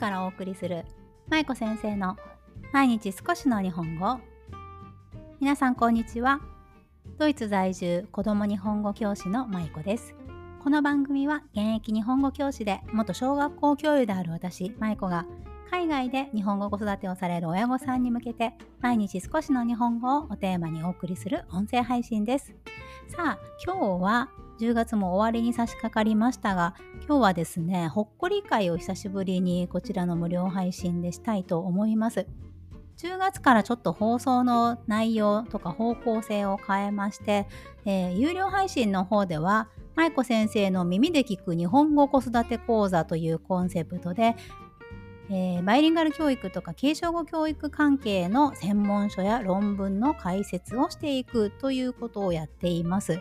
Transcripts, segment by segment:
からお送りする舞子先生の毎日少しの日本語。皆さんこんにちは。ドイツ在住子供日本語教師の舞子です。この番組は現役日本語教師で元小学校教諭である私舞子が海外で日本語子育てをされる親御さんに向けて毎日少しの日本語をおテーマにお送りする音声配信です。さあ今日は10月も終わりに差し掛かりましたが今日はですねほっこり会を久しぶりにこちらの無料配信でしたいと思います10月からちょっと放送の内容とか方向性を変えまして、えー、有料配信の方では舞子先生の耳で聞く日本語子育て講座というコンセプトでえー、バイリンガル教育とか継承語教育関係の専門書や論文の解説をしていくということをやっています。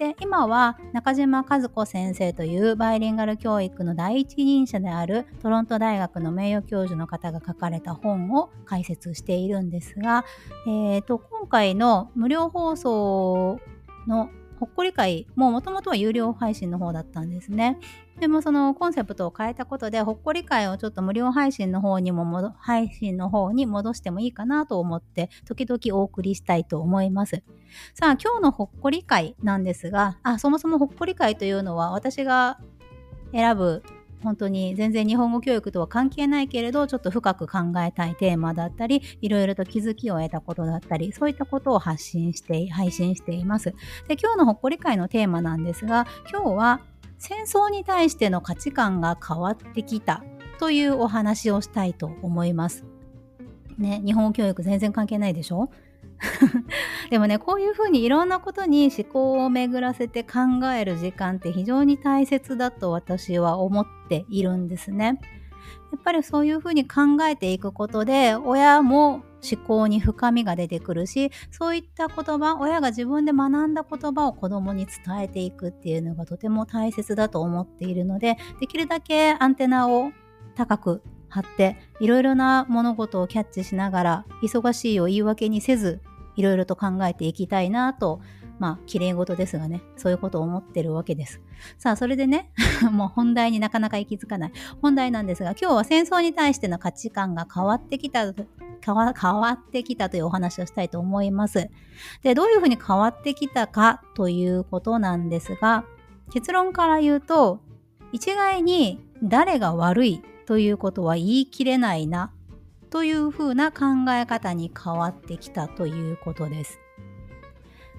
で今は中島和子先生というバイリンガル教育の第一人者であるトロント大学の名誉教授の方が書かれた本を解説しているんですが、えーと、今回の無料放送のほっこり会ももともとは有料配信の方だったんですね。でもそのコンセプトを変えたことでほっこり会をちょっと無料配信の方にも配信の方に戻してもいいかなと思って時々お送りしたいと思います。さあ今日のほっこり会なんですがあそもそもほっこり会というのは私が選ぶ本当に全然日本語教育とは関係ないけれどちょっと深く考えたいテーマだったりいろいろと気づきを得たことだったりそういったことを発信して配信しています。で今日のほっこり会のテーマなんですが今日は戦争に対しての価値観が変わってきたというお話をしたいと思います。ね日本語教育全然関係ないでしょ？でもねこういうふうにいろんなことに思考を巡らせて考える時間って非常に大切だと私は思っているんですね。やっぱりそういうふうに考えていくことで親も思考に深みが出てくるしそういった言葉親が自分で学んだ言葉を子供に伝えていくっていうのがとても大切だと思っているのでできるだけアンテナを高く張っていろいろな物事をキャッチしながら忙しいを言い訳にせずいろいろと考えていきたいなと、まあ、綺麗事ですがね、そういうことを思ってるわけです。さあ、それでね、もう本題になかなか行き着かない。本題なんですが、今日は戦争に対しての価値観が変わってきた変わ変わってきたというお話をしたいと思います。で、どういうふうに変わってきたかということなんですが、結論から言うと、一概に誰が悪いということは言い切れないなというふうな考え方に変わってきたということです。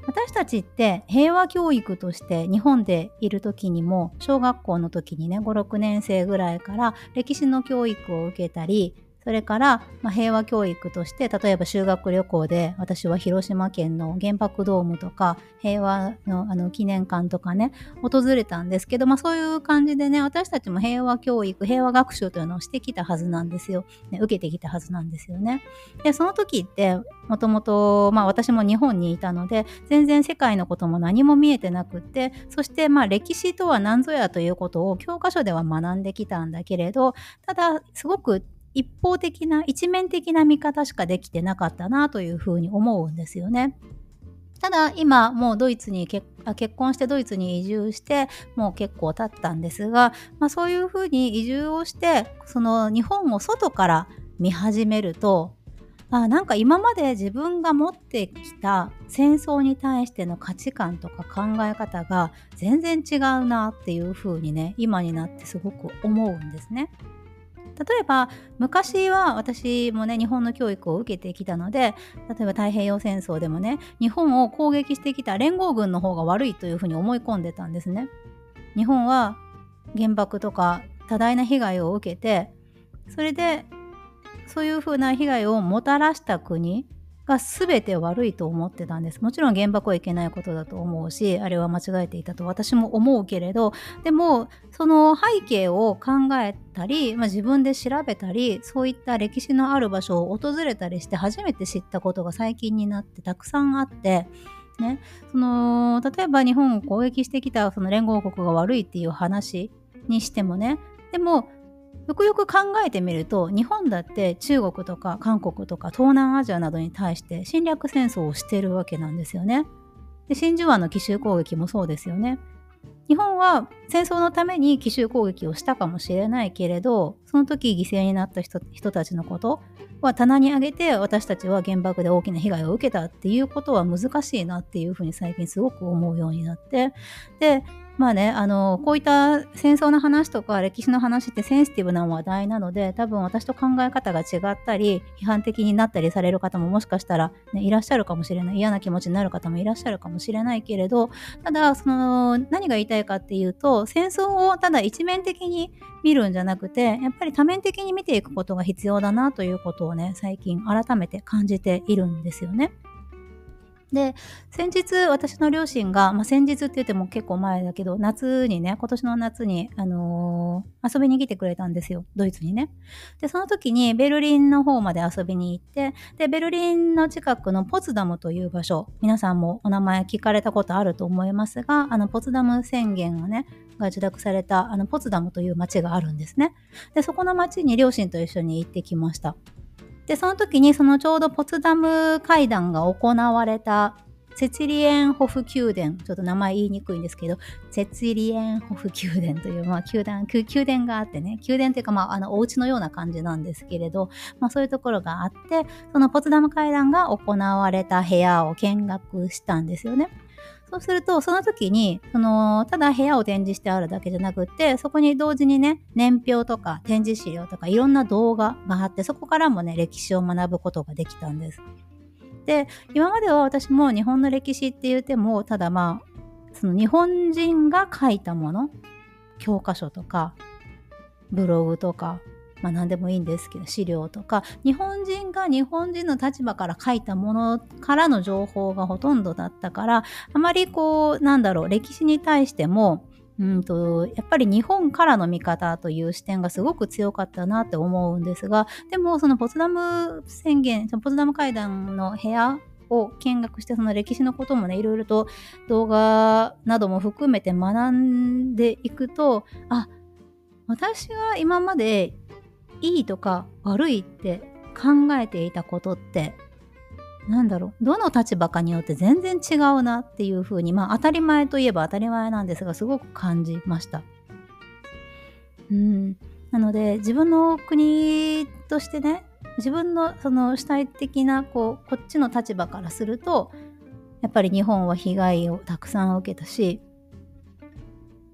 私たちって平和教育として日本でいる時にも小学校の時にね56年生ぐらいから歴史の教育を受けたりそれから、まあ、平和教育として例えば修学旅行で私は広島県の原爆ドームとか平和のあの記念館とかね訪れたんですけど、まあ、そういう感じでね私たちも平和教育平和学習というのをしてきたはずなんですよ、ね、受けてきたはずなんですよね。でその時ってもともとまあ私も日本にいたので全然世界のことも何も見えてなくってそしてまあ歴史とは何ぞやということを教科書では学んできたんだけれどただすごく一方的な一面的な見方しかできてなかったなというふうに思うんですよね。ただ今もうドイツに結婚してドイツに移住してもう結構経ったんですが、まあ、そういうふうに移住をしてその日本を外から見始めるとあなんか今まで自分が持ってきた戦争に対しての価値観とか考え方が全然違うなっていうふうにね今になってすごく思うんですね。例えば昔は私もね日本の教育を受けてきたので例えば太平洋戦争でもね日本を攻撃してきた連合軍の方が悪いというふうに思い込んでたんですね。日本は原爆とか多大な被害を受けてそれでそういうふうな被害をもたらした国が全て悪いと思ってたんです。もちろん原爆はいけないことだと思うし、あれは間違えていたと私も思うけれど、でもその背景を考えたり、まあ、自分で調べたり、そういった歴史のある場所を訪れたりして初めて知ったことが最近になってたくさんあって、ね、その例えば日本を攻撃してきたその連合国が悪いっていう話にしてもねでもよくよく考えてみると日本だって中国とか韓国とか東南アジアなどに対して侵略戦争をしてるわけなんですよね。で真珠湾の奇襲攻撃もそうですよね。日本は戦争のために奇襲攻撃をしたかもしれないけれどその時犠牲になった人人たちのことは棚に上げて私たちは原爆で大きな被害を受けたっていうことは難しいなっていうふうに最近すごく思うようになってでまあね、あの、こういった戦争の話とか歴史の話ってセンシティブな話題なので、多分私と考え方が違ったり、批判的になったりされる方ももしかしたら、ね、いらっしゃるかもしれない。嫌な気持ちになる方もいらっしゃるかもしれないけれど、ただ、その、何が言いたいかっていうと、戦争をただ一面的に見るんじゃなくて、やっぱり多面的に見ていくことが必要だなということをね、最近改めて感じているんですよね。で、先日私の両親が、まあ、先日って言っても結構前だけど、夏にね、今年の夏に、あのー、遊びに来てくれたんですよ。ドイツにね。で、その時にベルリンの方まで遊びに行って、で、ベルリンの近くのポツダムという場所、皆さんもお名前聞かれたことあると思いますが、あの、ポツダム宣言がね、が受諾された、あの、ポツダムという町があるんですね。で、そこの町に両親と一緒に行ってきました。で、その時にそのちょうどポツダム会談が行われたセツリエンホフ宮殿、ちょっと名前言いにくいんですけど、セツリエンホフ宮殿という、まあ、宮殿、宮殿があってね、宮殿というか、まあ、あの、お家のような感じなんですけれど、まあ、そういうところがあって、そのポツダム会談が行われた部屋を見学したんですよね。そうすると、その時に、その、ただ部屋を展示してあるだけじゃなくって、そこに同時にね、年表とか展示資料とかいろんな動画があって、そこからもね、歴史を学ぶことができたんです。で、今までは私も日本の歴史って言っても、ただまあ、その日本人が書いたもの、教科書とか、ブログとか、まあ何でもいいんですけど、資料とか、日本人が日本人の立場から書いたものからの情報がほとんどだったから、あまりこう、なんだろう、歴史に対しても、うんとやっぱり日本からの見方という視点がすごく強かったなって思うんですがでもそのポツダム宣言ポツダム会談の部屋を見学してその歴史のこともねいろいろと動画なども含めて学んでいくとあ私が今までいいとか悪いって考えていたことってなんだろうどの立場かによって全然違うなっていうふうにまあ当たり前といえば当たり前なんですがすごく感じました。うんなので自分の国としてね自分のその主体的なこうこっちの立場からするとやっぱり日本は被害をたくさん受けたし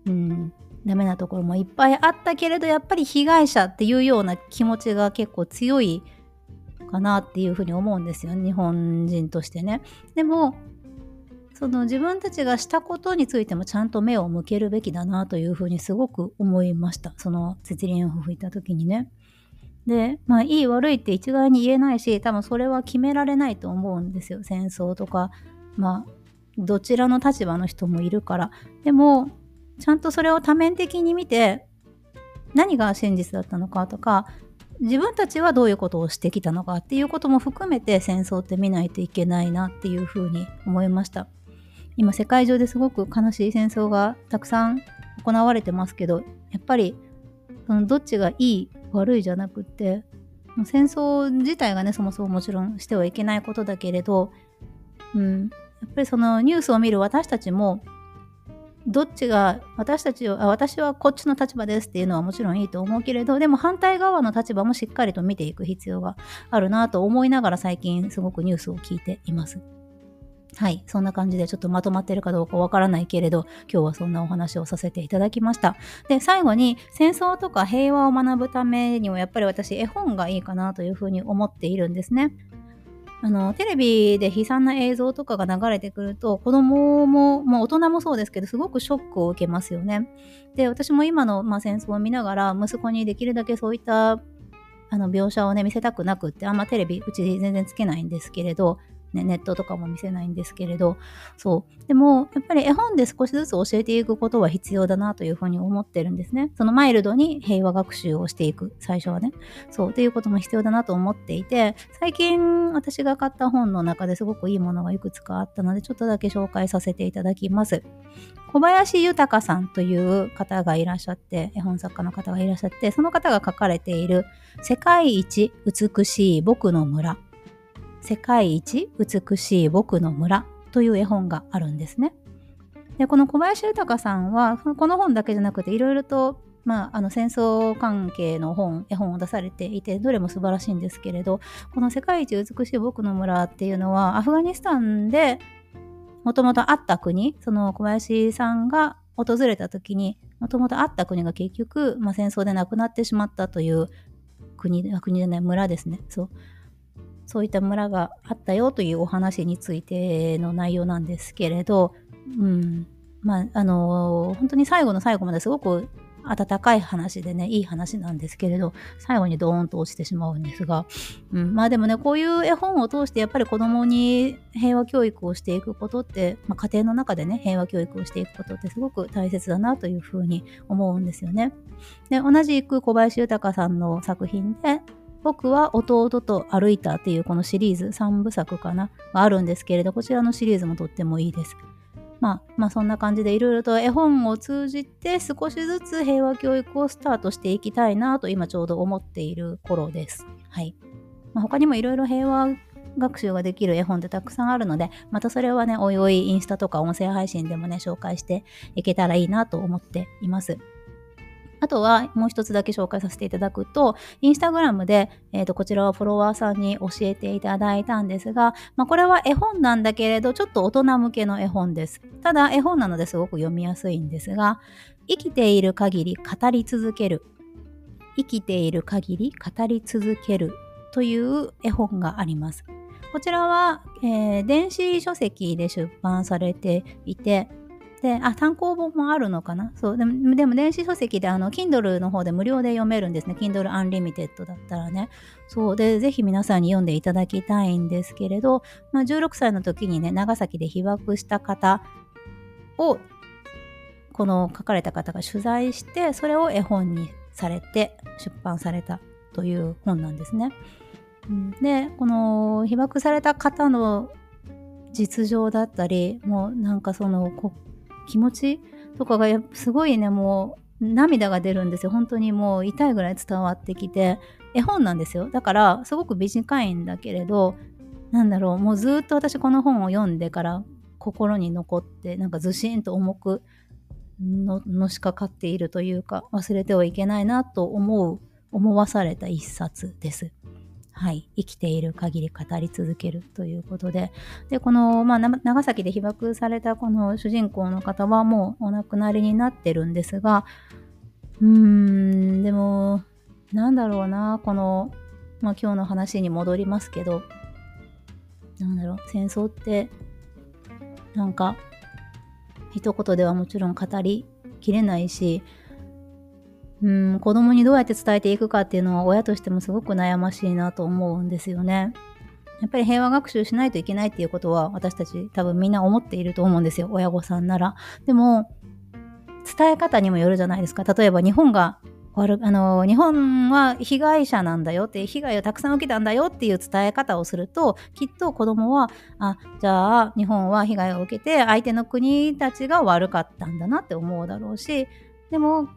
うんダメなところもいっぱいあったけれどやっぱり被害者っていうような気持ちが結構強いかなっていうふうに思うんですよ日本人としてね。でもその自分たちがしたことについてもちゃんと目を向けるべきだなというふうにすごく思いました。そのセチリンを吹いた時にね。で、まあいい悪いって一概に言えないし、多分それは決められないと思うんですよ。戦争とか、まあどちらの立場の人もいるから。でも、ちゃんとそれを多面的に見て、何が真実だったのかとか、自分たちはどういうことをしてきたのかっていうことも含めて戦争って見ないといけないなっていうふうに思いました。今世界中ですごく悲しい戦争がたくさん行われてますけどやっぱりそのどっちがいい悪いじゃなくって戦争自体がねそもそももちろんしてはいけないことだけれど、うん、やっぱりそのニュースを見る私たちもどっちが私たちは私はこっちの立場ですっていうのはもちろんいいと思うけれどでも反対側の立場もしっかりと見ていく必要があるなと思いながら最近すごくニュースを聞いています。はい。そんな感じでちょっとまとまってるかどうかわからないけれど、今日はそんなお話をさせていただきました。で、最後に戦争とか平和を学ぶためにはやっぱり私絵本がいいかなというふうに思っているんですね。あの、テレビで悲惨な映像とかが流れてくると、子供も、もう大人もそうですけど、すごくショックを受けますよね。で、私も今の、まあ、戦争を見ながら、息子にできるだけそういったあの描写をね、見せたくなくって、あんまテレビ、うち全然つけないんですけれど、ね、ネットとかも見せないんですけれど、そう。でも、やっぱり絵本で少しずつ教えていくことは必要だなというふうに思ってるんですね。そのマイルドに平和学習をしていく、最初はね。そう。っていうことも必要だなと思っていて、最近私が買った本の中ですごくいいものがいくつかあったので、ちょっとだけ紹介させていただきます。小林豊さんという方がいらっしゃって、絵本作家の方がいらっしゃって、その方が書かれている世界一美しい僕の村世界一美しい僕の村という絵本があるんですね。で、この小林豊さんは、この本だけじゃなくていろいろとまあ、あの戦争関係の本絵本を出されていてどれも素晴らしいんですけれどこの「世界一美しい僕の村」っていうのはアフガニスタンでもともとあった国その小林さんが訪れた時にもともとあった国が結局、まあ、戦争でなくなってしまったという国国でね村ですねそうそういった村があったよというお話についての内容なんですけれど、うん、まあ、あのー、本当に最後の最後まですごく温かい話でね、いい話なんですけれど、最後にドーンと落ちてしまうんですが、うん、まあでもね、こういう絵本を通してやっぱり子供に平和教育をしていくことって、まあ、家庭の中でね、平和教育をしていくことってすごく大切だなというふうに思うんですよね。で、同じく小林豊さんの作品で、僕は弟と歩いたっていうこのシリーズ3部作かながあるんですけれどこちらのシリーズもとってもいいです。まあ、まあそんな感じでいろいろと絵本を通じて少しずつ平和教育をスタートしていきたいなと今ちょうど思っている頃です。はい。まあ、他にもいろいろ平和学習ができる絵本ってたくさんあるので、またそれはね、おいおいインスタとか音声配信でもね、紹介していけたらいいなと思っています。あとはもう一つだけ紹介させていただくと、インスタグラムで、えー、とこちらはフォロワーさんに教えていただいたんですが、まあ、これは絵本なんだけれど、ちょっと大人向けの絵本です。ただ、絵本なのですごく読みやすいんですが、生きている限り語り続ける。生きている限り語り続けるという絵本があります。こちらは、えー、電子書籍で出版されていて、で、あ、単行本もあるのかな？そう。でも、でも電子書籍で、あの、Kindle の方で無料で読めるんですね。Kindle Unlimited だったらね。そう。で、ぜひ皆さんに読んでいただきたいんですけれど、まあ、16歳の時にね、長崎で被爆した方を、この書かれた方が取材して、それを絵本にされて出版されたという本なんですね。で、この被爆された方の実情だったり、もうなんかその気持ちとかがやすごいねもう涙が出るんですよ。本当にもう痛いぐらい伝わってきて。絵本なんですよ。だからすごく短いんだけれどなんだろうもうずっと私この本を読んでから心に残ってなんかずしんと重くののしかかっているというか忘れてはいけないなと思う思わされた一冊です。はい、生きている限り語り続けるということで、で、この、まあ、長崎で被爆されたこの主人公の方はもうお亡くなりになってるんですが、うーん、でも、なんだろうな、この、まあ、今日の話に戻りますけど、なんだろう、戦争って、なんか、一言ではもちろん語りきれないし、うん子供にどうやって伝えていくかっていうのは親としてもすごく悩ましいなと思うんですよね。やっぱり平和学習しないといけないっていうことは私たち多分みんな思っていると思うんですよ親御さんなら。でも伝え方にもよるじゃないですか。例えば日本が悪あの日本は被害者なんだよって被害をたくさん受けたんだよっていう伝え方をするときっと子供はあじゃあ日本は被害を受けて相手の国たちが悪かったんだなって思うだろうしでも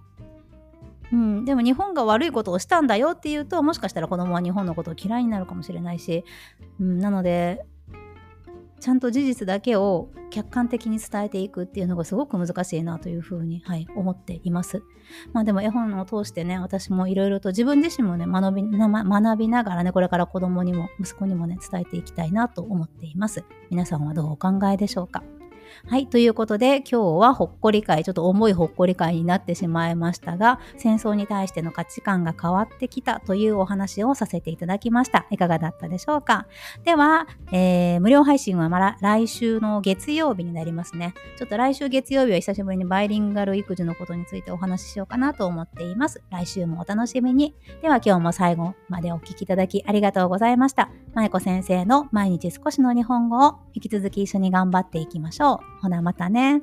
うん、でも日本が悪いことをしたんだよっていうともしかしたら子供は日本のことを嫌いになるかもしれないし、うん、なのでちゃんと事実だけを客観的に伝えていくっていうのがすごく難しいなというふうに、はい、思っています。まあでも絵本を通してね、私もいろいろと自分自身もね学び、学びながらね、これから子供にも息子にもね、伝えていきたいなと思っています。皆さんはどうお考えでしょうか？はい。ということで、今日はほっこり会、ちょっと重いほっこり会になってしまいましたが、戦争に対しての価値観が変わってきたというお話をさせていただきました。いかがだったでしょうか？では、えー、無料配信はまだ来週の月曜日になりますね。ちょっと来週月曜日は久しぶりにバイリンガル育児のことについてお話ししようかなと思っています。来週もお楽しみに。では今日も最後までお聴きいただきありがとうございました。まいこ先生の毎日少しの日本語を引き続き一緒に頑張っていきましょう。ほなまたね。